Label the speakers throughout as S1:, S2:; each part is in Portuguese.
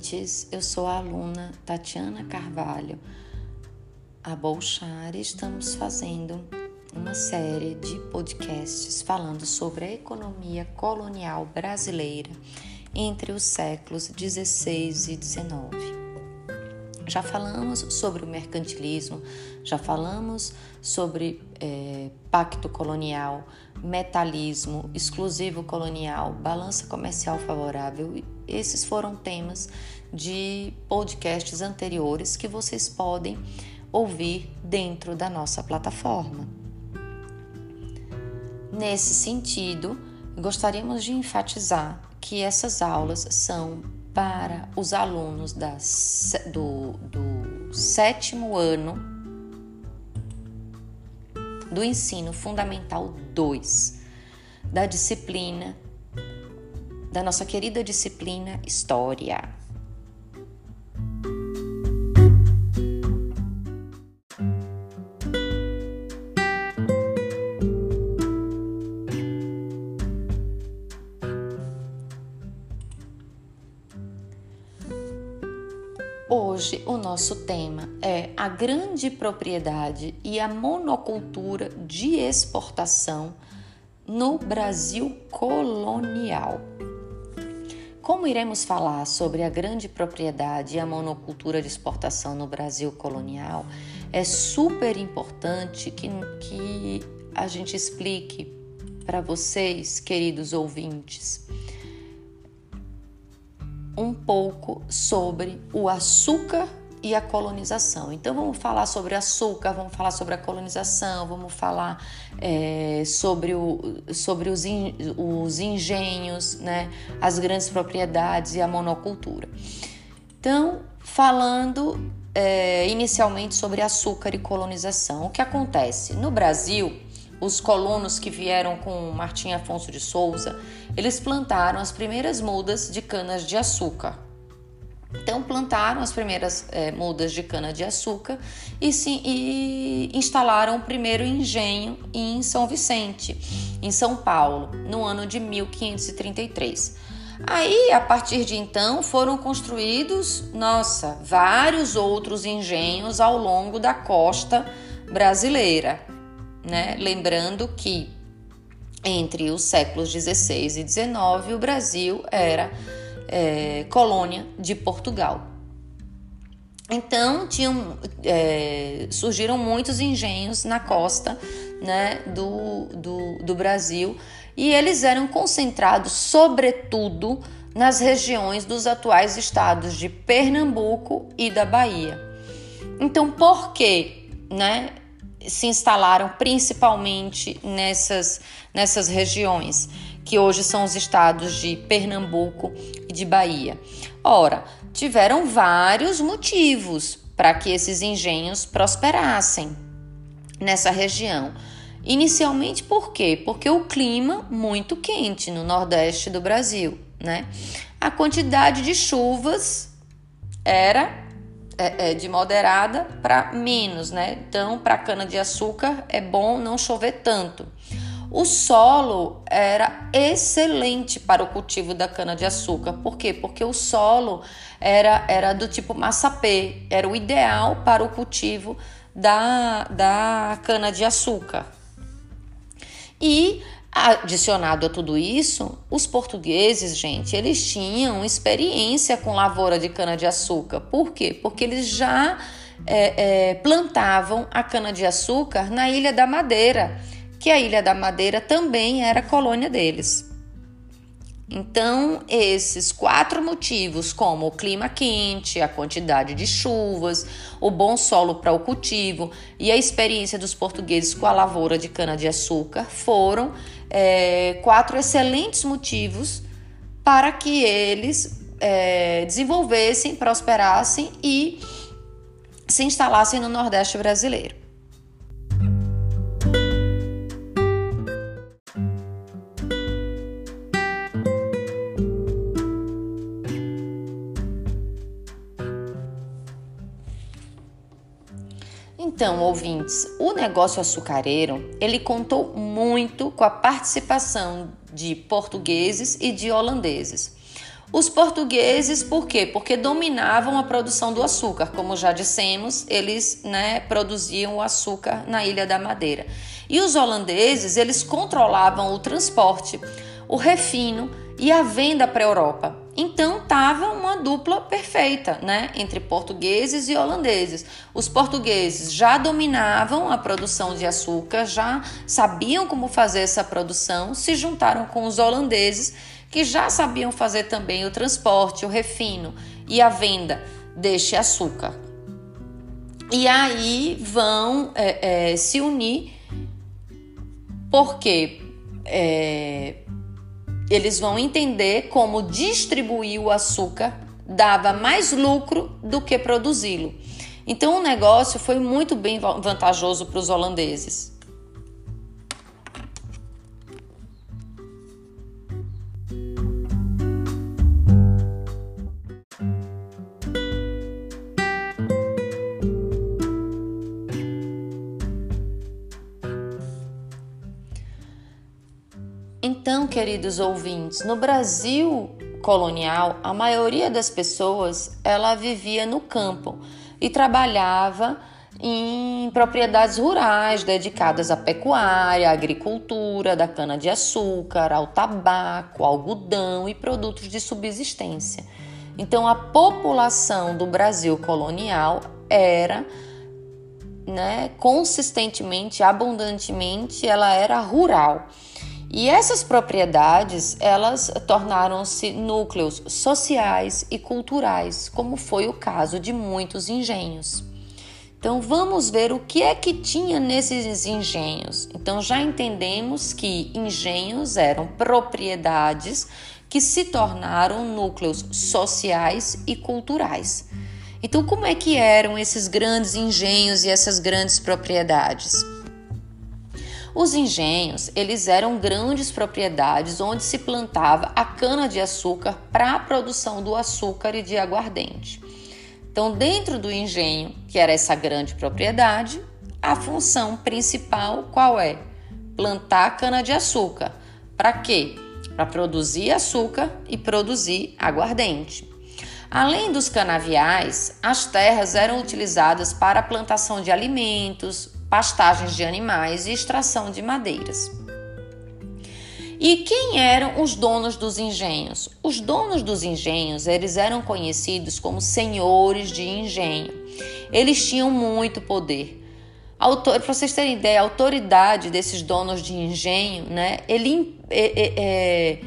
S1: ouvintes. Eu sou a aluna Tatiana Carvalho. A Bolchar estamos fazendo uma série de podcasts falando sobre a economia colonial brasileira entre os séculos 16 e 19. Já falamos sobre o mercantilismo, já falamos sobre é, pacto colonial, metalismo, exclusivo colonial, balança comercial favorável. Esses foram temas de podcasts anteriores que vocês podem ouvir dentro da nossa plataforma. Nesse sentido, gostaríamos de enfatizar que essas aulas são para os alunos das, do, do sétimo ano do ensino fundamental 2, da disciplina, da nossa querida disciplina História. Hoje o nosso tema é a grande propriedade e a monocultura de exportação no Brasil colonial. Como iremos falar sobre a grande propriedade e a monocultura de exportação no Brasil colonial, é super importante que, que a gente explique para vocês, queridos ouvintes, um pouco sobre o açúcar e a colonização. Então vamos falar sobre açúcar, vamos falar sobre a colonização, vamos falar é, sobre, o, sobre os, os engenhos, né, as grandes propriedades e a monocultura. Então, falando é, inicialmente sobre açúcar e colonização, o que acontece? No Brasil, os colonos que vieram com Martim Afonso de Souza, eles plantaram as primeiras mudas de canas de açúcar. Então plantaram as primeiras é, mudas de cana de açúcar e, e instalaram o primeiro engenho em São Vicente, em São Paulo, no ano de 1533. Aí, a partir de então, foram construídos, nossa, vários outros engenhos ao longo da costa brasileira né? Lembrando que entre os séculos 16 e 19 o Brasil era é, colônia de Portugal. Então tinham, é, surgiram muitos engenhos na costa né, do, do, do Brasil e eles eram concentrados sobretudo nas regiões dos atuais estados de Pernambuco e da Bahia. Então, por que né, se instalaram principalmente nessas, nessas regiões, que hoje são os estados de Pernambuco e de Bahia. Ora, tiveram vários motivos para que esses engenhos prosperassem nessa região. Inicialmente por quê? Porque o clima muito quente no nordeste do Brasil, né? A quantidade de chuvas era é, é, de moderada para menos, né? Então, para cana de açúcar é bom não chover tanto. O solo era excelente para o cultivo da cana de açúcar. Por quê? Porque o solo era, era do tipo massapê, era o ideal para o cultivo da, da cana de açúcar. E Adicionado a tudo isso, os portugueses, gente, eles tinham experiência com lavoura de cana-de-açúcar. Por quê? Porque eles já é, é, plantavam a cana-de-açúcar na Ilha da Madeira, que a Ilha da Madeira também era colônia deles. Então, esses quatro motivos, como o clima quente, a quantidade de chuvas, o bom solo para o cultivo e a experiência dos portugueses com a lavoura de cana-de-açúcar, foram é, quatro excelentes motivos para que eles é, desenvolvessem, prosperassem e se instalassem no Nordeste brasileiro. Então, ouvintes, o negócio açucareiro, ele contou muito com a participação de portugueses e de holandeses. Os portugueses, por quê? Porque dominavam a produção do açúcar. Como já dissemos, eles né, produziam o açúcar na Ilha da Madeira. E os holandeses, eles controlavam o transporte, o refino e a venda para a Europa. Então estava uma dupla perfeita, né, entre portugueses e holandeses. Os portugueses já dominavam a produção de açúcar, já sabiam como fazer essa produção, se juntaram com os holandeses que já sabiam fazer também o transporte, o refino e a venda deste açúcar. E aí vão é, é, se unir porque é, eles vão entender como distribuir o açúcar dava mais lucro do que produzi-lo. Então o negócio foi muito bem vantajoso para os holandeses. Queridos ouvintes, no Brasil colonial, a maioria das pessoas ela vivia no campo e trabalhava em propriedades rurais dedicadas à pecuária, à agricultura, da cana-de-açúcar, ao tabaco, algodão e produtos de subsistência. Então, a população do Brasil colonial era né, consistentemente, abundantemente, ela era rural. E essas propriedades, elas tornaram-se núcleos sociais e culturais, como foi o caso de muitos engenhos. Então vamos ver o que é que tinha nesses engenhos. Então já entendemos que engenhos eram propriedades que se tornaram núcleos sociais e culturais. Então como é que eram esses grandes engenhos e essas grandes propriedades? Os engenhos, eles eram grandes propriedades onde se plantava a cana-de-açúcar para a produção do açúcar e de aguardente. Então, dentro do engenho, que era essa grande propriedade, a função principal qual é? Plantar cana-de-açúcar. Para quê? Para produzir açúcar e produzir aguardente. Além dos canaviais, as terras eram utilizadas para a plantação de alimentos, pastagens de animais e extração de madeiras. E quem eram os donos dos engenhos? Os donos dos engenhos, eles eram conhecidos como senhores de engenho. Eles tinham muito poder. Para vocês terem ideia, a autoridade desses donos de engenho, né, ele é, é, é,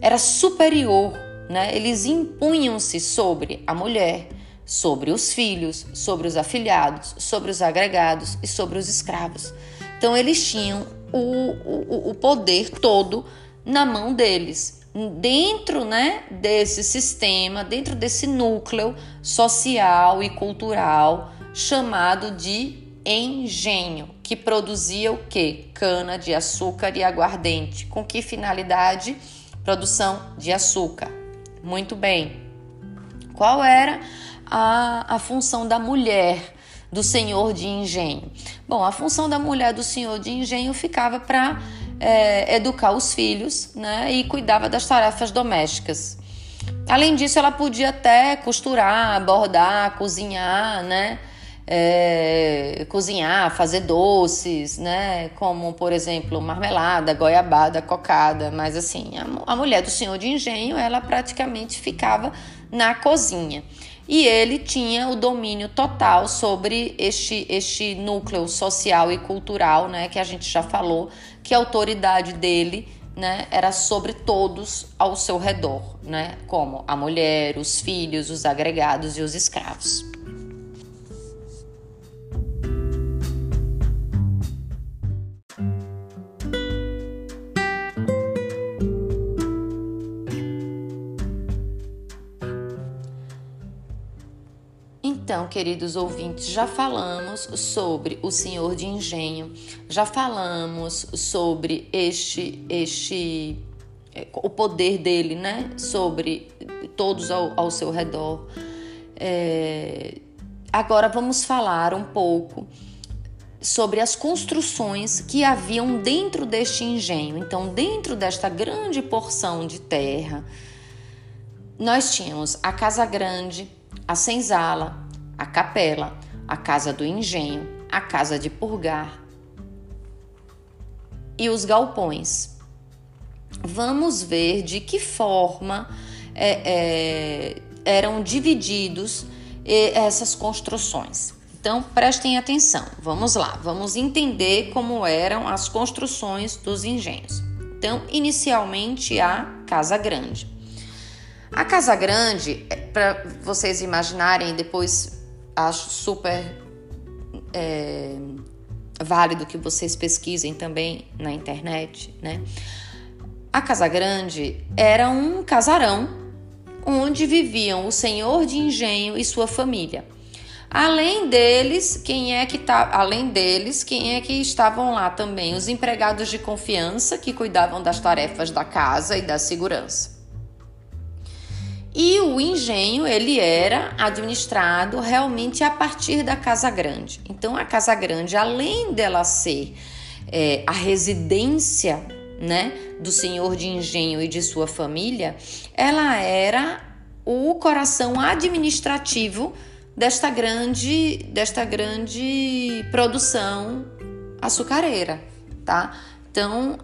S1: era superior, né? Eles impunham-se sobre a mulher, sobre os filhos, sobre os afilhados, sobre os agregados e sobre os escravos. Então eles tinham o, o, o poder todo na mão deles, dentro né, desse sistema, dentro desse núcleo social e cultural chamado de engenho, que produzia o que? Cana de açúcar e aguardente. Com que finalidade? Produção de açúcar. Muito bem. Qual era a, a função da mulher do senhor de engenho? Bom, a função da mulher do senhor de engenho ficava para é, educar os filhos né, e cuidava das tarefas domésticas. Além disso, ela podia até costurar, bordar, cozinhar, né? É, cozinhar, fazer doces, né? Como, por exemplo, marmelada, goiabada, cocada. Mas assim, a, a mulher do senhor de engenho, ela praticamente ficava na cozinha e ele tinha o domínio total sobre este, este núcleo social e cultural, né, que a gente já falou, que a autoridade dele né, era sobre todos ao seu redor, né, como a mulher, os filhos, os agregados e os escravos. Então, queridos ouvintes, já falamos sobre o senhor de engenho, já falamos sobre este, este é, o poder dele, né? Sobre todos ao, ao seu redor. É, agora vamos falar um pouco sobre as construções que haviam dentro deste engenho. Então, dentro desta grande porção de terra, nós tínhamos a casa grande, a senzala, a capela, a casa do engenho, a casa de purgar e os galpões. Vamos ver de que forma é, é, eram divididos essas construções. Então prestem atenção, vamos lá, vamos entender como eram as construções dos engenhos. Então, inicialmente a Casa Grande. A Casa Grande, é, para vocês imaginarem, depois acho super é, válido que vocês pesquisem também na internet, né? A Casa Grande era um casarão onde viviam o senhor de engenho e sua família. Além deles, quem é que tá, além deles, quem é que estavam lá também? Os empregados de confiança que cuidavam das tarefas da casa e da segurança. E o engenho, ele era administrado realmente a partir da Casa Grande. Então, a Casa Grande, além dela ser é, a residência né, do senhor de engenho e de sua família, ela era o coração administrativo desta grande, desta grande produção açucareira, tá? Então,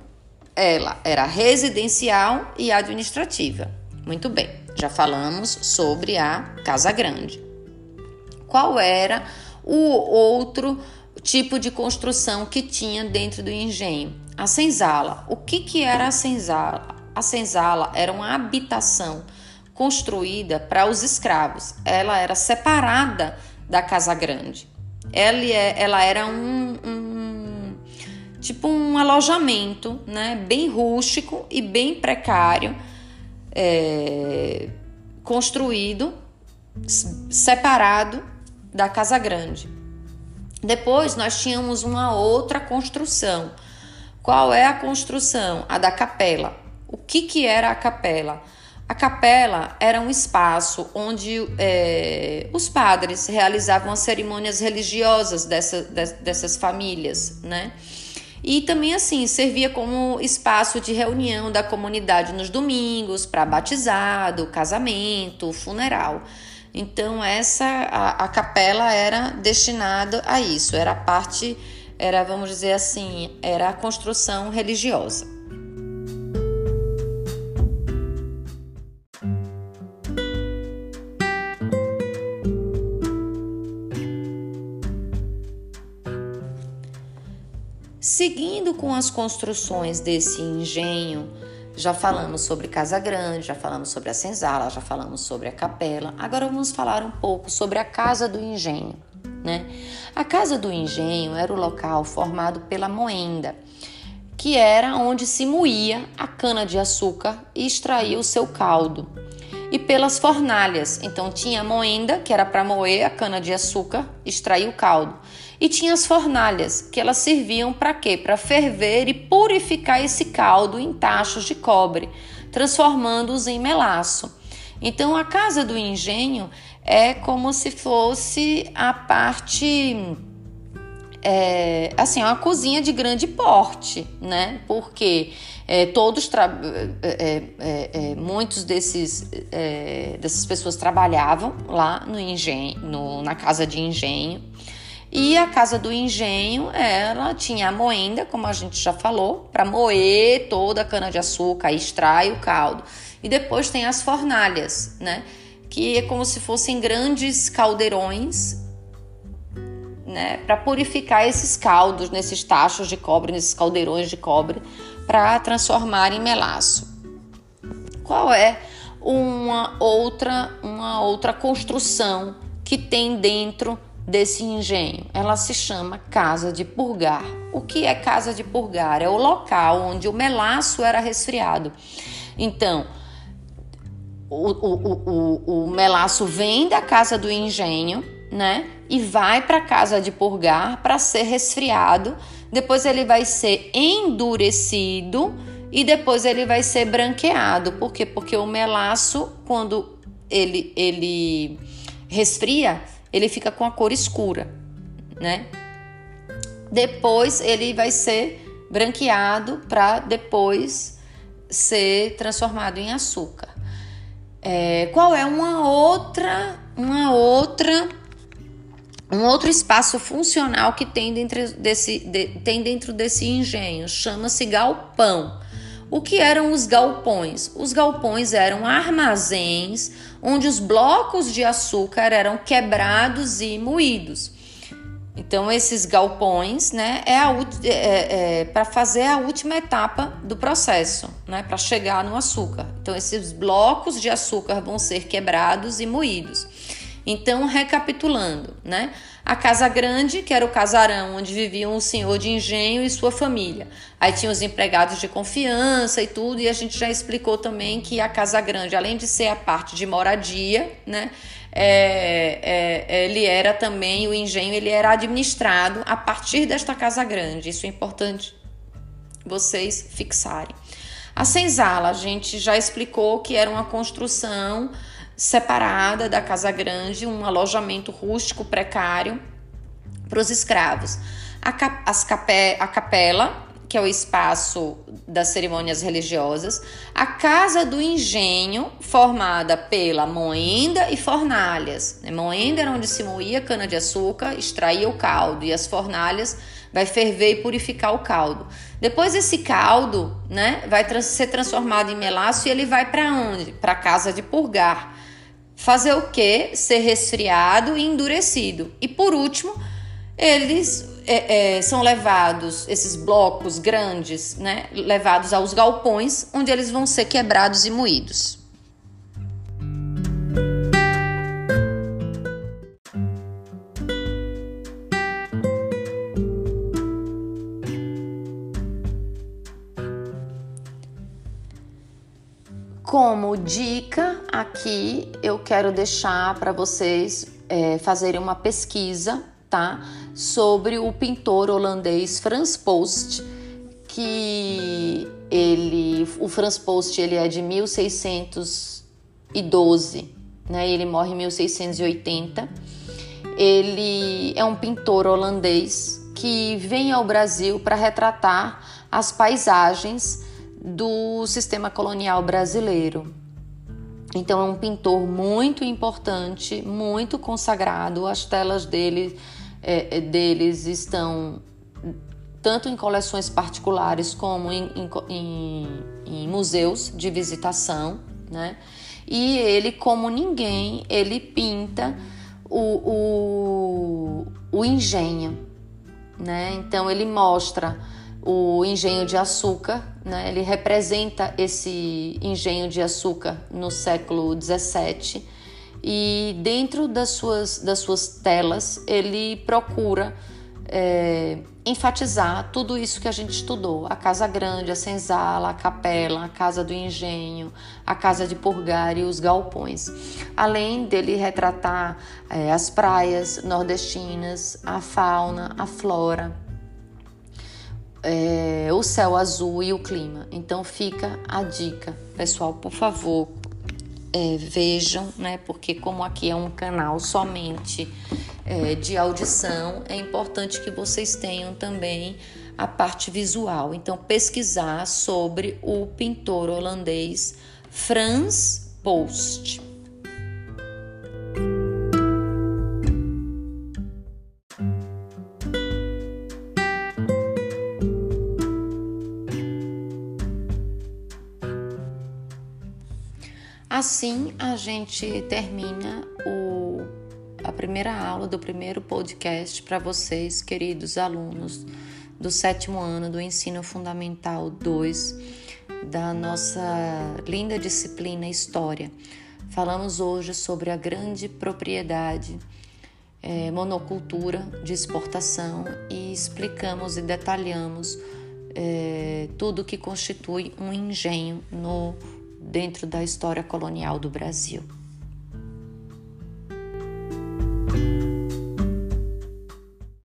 S1: ela era residencial e administrativa. Muito bem, já falamos sobre a Casa Grande. Qual era o outro tipo de construção que tinha dentro do engenho? A senzala. O que, que era a senzala? A senzala era uma habitação construída para os escravos. Ela era separada da casa grande. Ela, é, ela era um, um tipo um alojamento, né, bem rústico e bem precário, é, construído separado da casa grande. Depois nós tínhamos uma outra construção. Qual é a construção? A da capela. O que, que era a capela? A capela era um espaço onde é, os padres realizavam as cerimônias religiosas dessa, dessas famílias, né? E também assim servia como espaço de reunião da comunidade nos domingos para batizado, casamento, funeral. Então essa a, a capela era destinada a isso, era parte, era vamos dizer assim, era a construção religiosa. Seguindo com as construções desse engenho, já falamos sobre Casa Grande, já falamos sobre a senzala, já falamos sobre a capela. Agora vamos falar um pouco sobre a Casa do Engenho. Né? A Casa do Engenho era o local formado pela moenda, que era onde se moía a cana-de-açúcar e extraía o seu caldo. E pelas fornalhas, então tinha a moenda, que era para moer a cana-de-açúcar, extrair o caldo e tinha as fornalhas, que elas serviam para quê? Para ferver e purificar esse caldo em tachos de cobre, transformando-os em melaço. Então a casa do engenho é como se fosse a parte é, assim, uma cozinha de grande porte, né? Porque é, todos é, é, é, muitos desses é, dessas pessoas trabalhavam lá no engenho, no, na casa de engenho. E a casa do engenho, ela tinha a moenda, como a gente já falou, para moer toda a cana-de-açúcar, extrai o caldo. E depois tem as fornalhas, né? Que é como se fossem grandes caldeirões, né? Para purificar esses caldos nesses tachos de cobre, nesses caldeirões de cobre, para transformar em melaço. Qual é uma outra, uma outra construção que tem dentro desse engenho. Ela se chama Casa de Purgar. O que é Casa de Purgar? É o local onde o melaço era resfriado. Então, o, o, o, o melaço vem da casa do engenho, né? E vai para casa de purgar para ser resfriado. Depois ele vai ser endurecido e depois ele vai ser branqueado. Por quê? Porque o melaço, quando ele, ele resfria, ele fica com a cor escura, né? depois ele vai ser branqueado para depois ser transformado em açúcar. É, qual é uma outra, uma outra, um outro espaço funcional que tem dentro desse, de, tem dentro desse engenho? Chama-se galpão. O que eram os galpões? Os galpões eram armazéns onde os blocos de açúcar eram quebrados e moídos. Então, esses galpões, né, é, é, é para fazer a última etapa do processo, né, para chegar no açúcar. Então, esses blocos de açúcar vão ser quebrados e moídos. Então, recapitulando, né, a Casa Grande, que era o casarão onde viviam o senhor de engenho e sua família. Aí tinha os empregados de confiança e tudo, e a gente já explicou também que a Casa Grande, além de ser a parte de moradia, né, é, é, ele era também, o engenho, ele era administrado a partir desta casa grande. Isso é importante vocês fixarem. A senzala, a gente já explicou que era uma construção separada da casa grande, um alojamento rústico precário para os escravos. A, cap capé a capela que é o espaço das cerimônias religiosas, a Casa do Engenho, formada pela moenda e fornalhas. Né? Moenda era onde se moía cana-de-açúcar, extraía o caldo, e as fornalhas vai ferver e purificar o caldo. Depois esse caldo né, vai ser transformado em melaço e ele vai para onde? Para a casa de purgar. Fazer o quê? Ser resfriado e endurecido. E por último, eles é, é, são levados, esses blocos grandes, né, levados aos galpões, onde eles vão ser quebrados e moídos. Como dica, aqui eu quero deixar para vocês é, fazerem uma pesquisa tá? Sobre o pintor holandês Frans Post, que ele, o Frans Post, ele é de 1612, né? Ele morre em 1680. Ele é um pintor holandês que vem ao Brasil para retratar as paisagens do sistema colonial brasileiro. Então é um pintor muito importante, muito consagrado. As telas dele é, é, deles estão tanto em coleções particulares como em, em, em museus de visitação, né? E ele, como ninguém, ele pinta o, o, o engenho, né? Então ele mostra o engenho de açúcar, né? Ele representa esse engenho de açúcar no século 17 e dentro das suas, das suas telas ele procura é, enfatizar tudo isso que a gente estudou: a casa grande, a senzala, a capela, a casa do engenho, a casa de purgar e os galpões. Além dele retratar é, as praias nordestinas, a fauna, a flora, é, o céu azul e o clima. Então fica a dica, pessoal, por favor, é, vejam, né? Porque como aqui é um canal somente é, de audição, é importante que vocês tenham também a parte visual. Então, pesquisar sobre o pintor holandês Frans Post. Assim a gente termina o, a primeira aula do primeiro podcast para vocês, queridos alunos do sétimo ano do Ensino Fundamental 2 da nossa linda disciplina História. Falamos hoje sobre a grande propriedade é, monocultura de exportação e explicamos e detalhamos é, tudo que constitui um engenho no dentro da história colonial do Brasil.